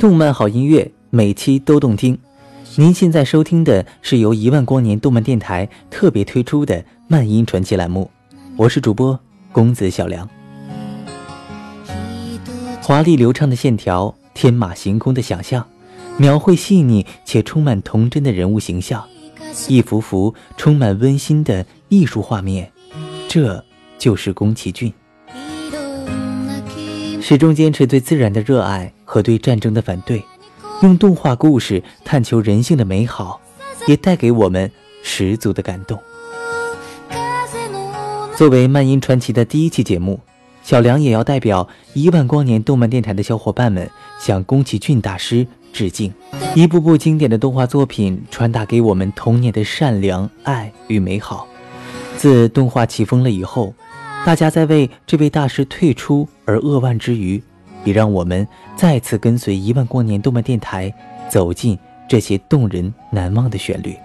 动漫好音乐，每期都动听。您现在收听的是由一万光年动漫电台特别推出的漫音传奇栏目，我是主播公子小梁。华丽流畅的线条，天马行空的想象，描绘细腻且充满童真的人物形象，一幅幅充满温馨的艺术画面，这就是宫崎骏。始终坚持对自然的热爱和对战争的反对，用动画故事探求人性的美好，也带给我们十足的感动。作为漫音传奇的第一期节目，小梁也要代表一万光年动漫电台的小伙伴们向宫崎骏大师致敬。一部部经典的动画作品传达给我们童年的善良、爱与美好。自动画起风了以后。大家在为这位大师退出而扼腕之余，也让我们再次跟随一万光年动漫电台走进这些动人难忘的旋律。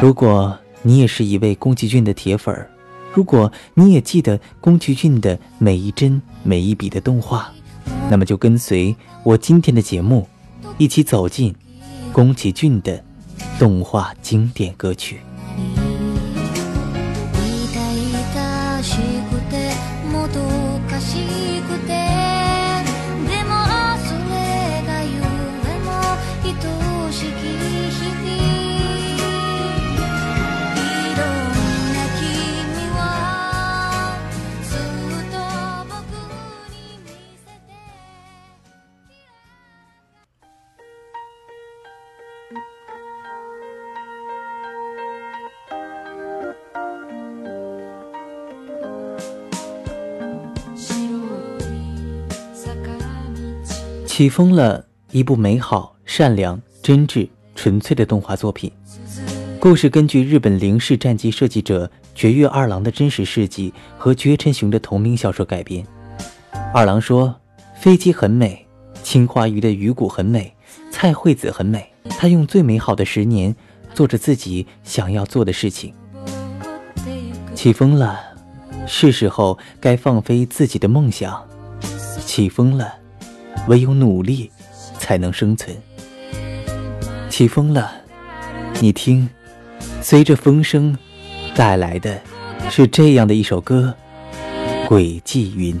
如果你也是一位宫崎骏的铁粉儿，如果你也记得宫崎骏的每一帧每一笔的动画，那么就跟随我今天的节目，一起走进宫崎骏的动画经典歌曲。起风了一部美好、善良、真挚、纯粹的动画作品。故事根据日本零式战机设计者绝月二郎的真实事迹和绝尘雄的同名小说改编。二郎说：“飞机很美，青花鱼的鱼骨很美，菜惠子很美。他用最美好的十年做着自己想要做的事情。起风了，是时候该放飞自己的梦想。起风了。”唯有努力，才能生存。起风了，你听，随着风声带来的是这样的一首歌，《轨迹云》。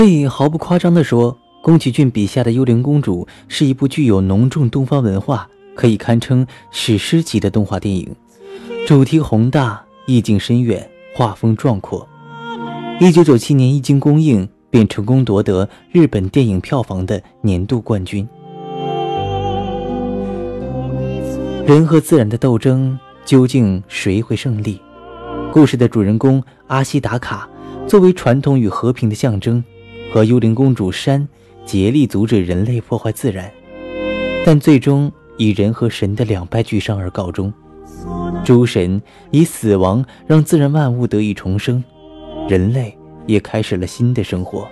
可以毫不夸张地说，宫崎骏笔下的《幽灵公主》是一部具有浓重东方文化、可以堪称史诗级的动画电影，主题宏大，意境深远，画风壮阔。一九九七年一经公映，便成功夺得日本电影票房的年度冠军。人和自然的斗争，究竟谁会胜利？故事的主人公阿西达卡，作为传统与和平的象征。和幽灵公主山竭力阻止人类破坏自然，但最终以人和神的两败俱伤而告终。诸神以死亡让自然万物得以重生，人类也开始了新的生活。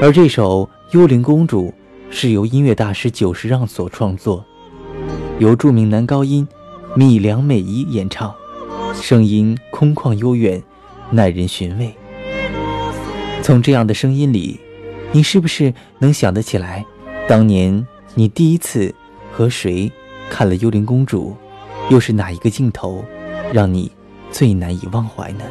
而这首《幽灵公主》是由音乐大师久石让所创作，由著名男高音米良美依演唱，声音空旷悠远，耐人寻味。从这样的声音里，你是不是能想得起来，当年你第一次和谁看了《幽灵公主》，又是哪一个镜头，让你最难以忘怀呢？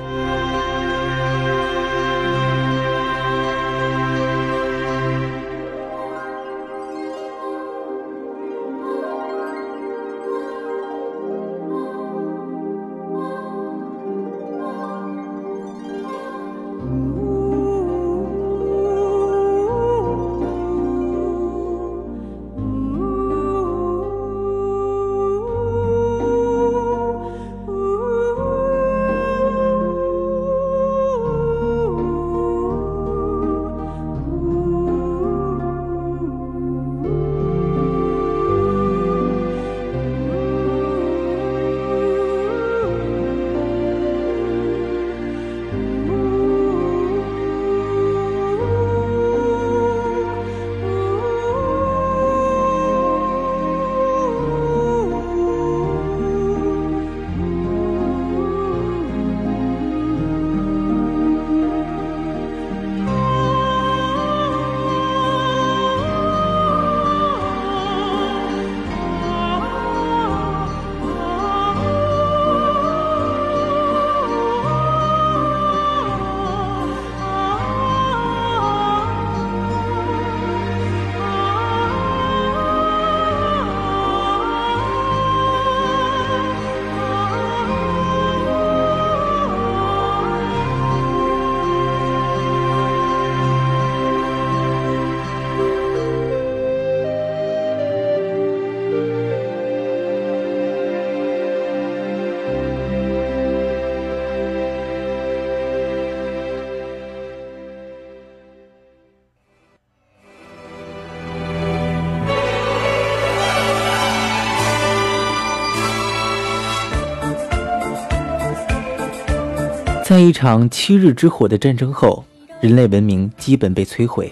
在一场七日之火的战争后，人类文明基本被摧毁。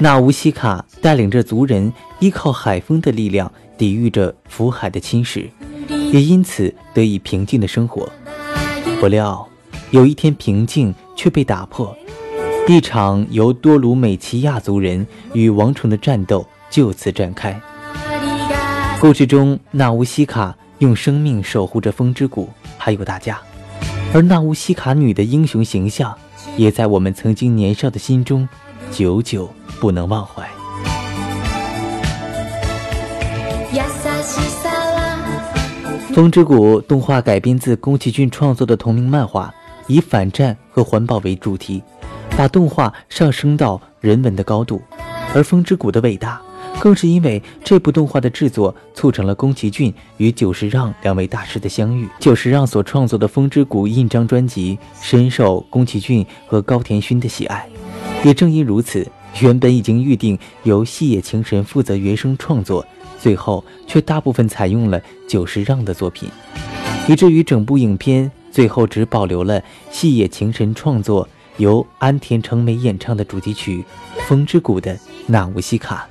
纳乌西卡带领着族人依靠海风的力量抵御着福海的侵蚀，也因此得以平静的生活。不料，有一天平静却被打破，一场由多鲁美奇亚族人与王虫的战斗就此展开。故事中，纳乌西卡用生命守护着风之谷，还有大家。而纳乌西卡女的英雄形象，也在我们曾经年少的心中，久久不能忘怀。《风之谷》动画改编自宫崎骏创作的同名漫画，以反战和环保为主题，把动画上升到人文的高度。而《风之谷》的伟大。更是因为这部动画的制作，促成了宫崎骏与久石让两位大师的相遇。久石让所创作的《风之谷》印章专辑深受宫崎骏和高田勋的喜爱。也正因如此，原本已经预定由细野晴臣负责原声创作，最后却大部分采用了久石让的作品，以至于整部影片最后只保留了细野晴臣创作、由安田成美演唱的主题曲《风之谷》的纳乌西卡。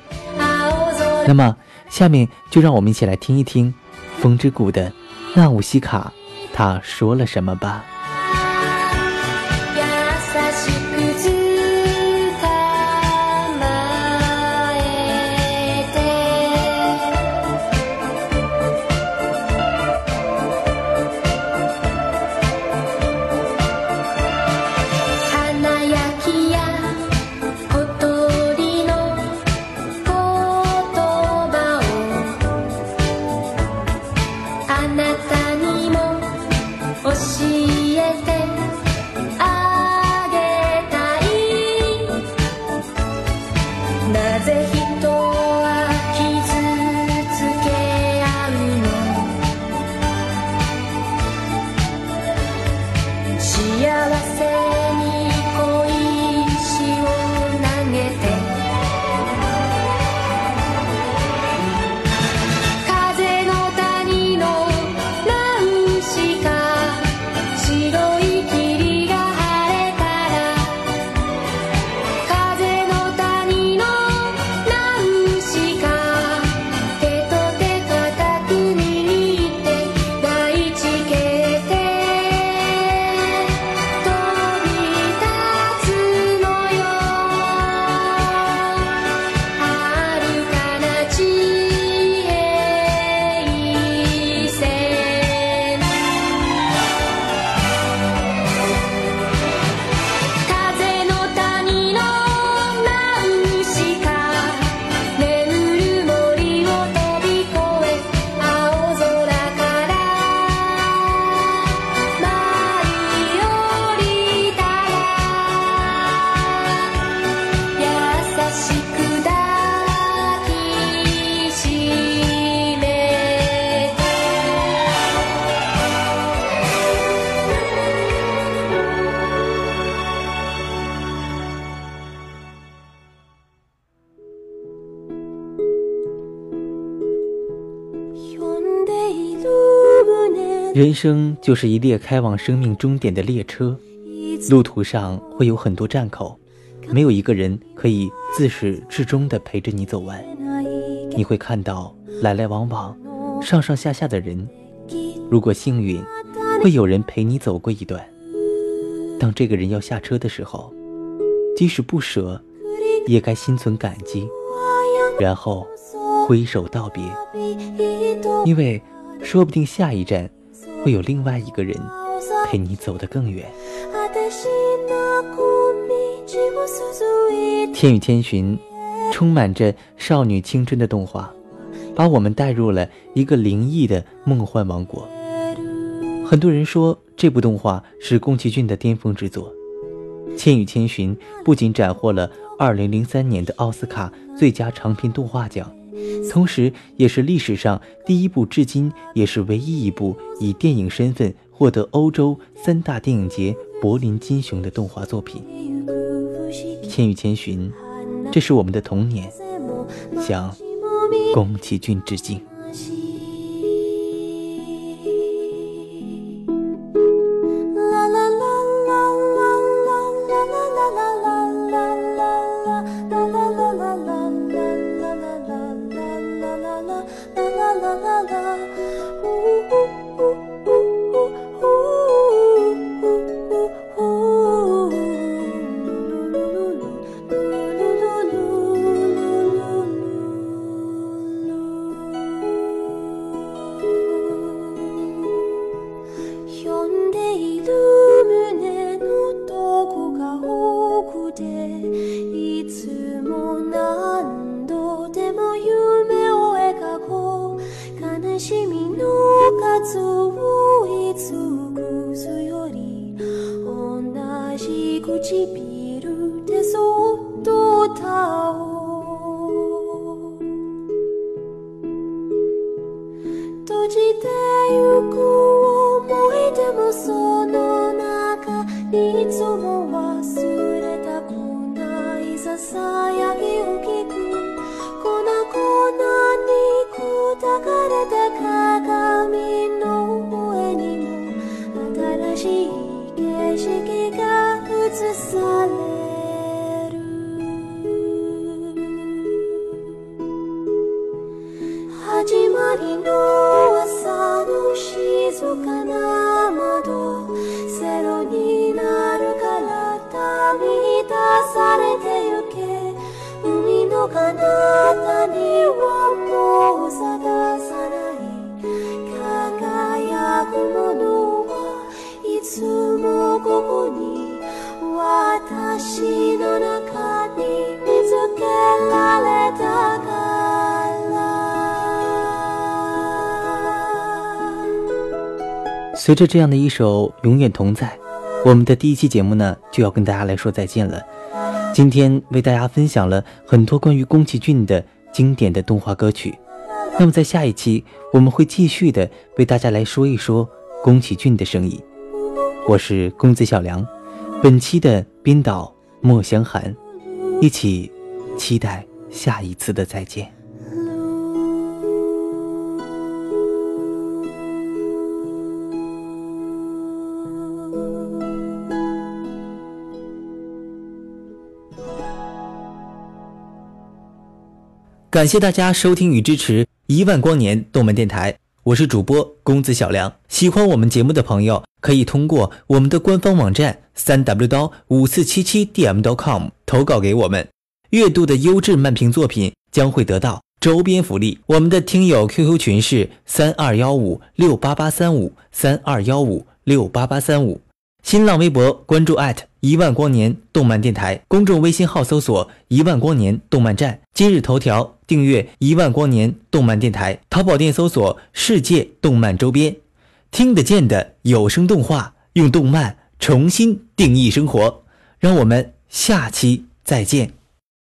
那么，下面就让我们一起来听一听《风之谷》的纳乌西卡，他说了什么吧。人生就是一列开往生命终点的列车，路途上会有很多站口，没有一个人可以自始至终的陪着你走完。你会看到来来往往、上上下下的人，如果幸运，会有人陪你走过一段。当这个人要下车的时候，即使不舍，也该心存感激，然后挥手道别，因为说不定下一站会有另外一个人陪你走得更远。《天与千寻》充满着少女青春的动画，把我们带入了一个灵异的梦幻王国。很多人说这部动画是宫崎骏的巅峰之作，《千与千寻》不仅斩获了2003年的奥斯卡最佳长篇动画奖，同时也是历史上第一部，至今也是唯一一部以电影身份获得欧洲三大电影节柏林金熊的动画作品。《千与千寻》，这是我们的童年，向宫崎骏致敬。啦啦啦随着这样的一首《永远同在》，我们的第一期节目呢就要跟大家来说再见了。今天为大家分享了很多关于宫崎骏的经典的动画歌曲。那么在下一期，我们会继续的为大家来说一说宫崎骏的声音。我是公子小梁，本期的编导莫香寒，一起期待下一次的再见。感谢大家收听与支持一万光年动漫电台，我是主播公子小梁。喜欢我们节目的朋友，可以通过我们的官方网站三 w 刀五四七七 dm dot com 投稿给我们。月度的优质漫评作品将会得到周边福利。我们的听友 QQ 群是三二幺五六八八三五三二幺五六八八三五。新浪微博关注一万光年动漫电台，公众微信号搜索一万光年动漫站，今日头条订阅一万光年动漫电台，淘宝店搜索世界动漫周边，听得见的有声动画，用动漫重新定义生活，让我们下期再见。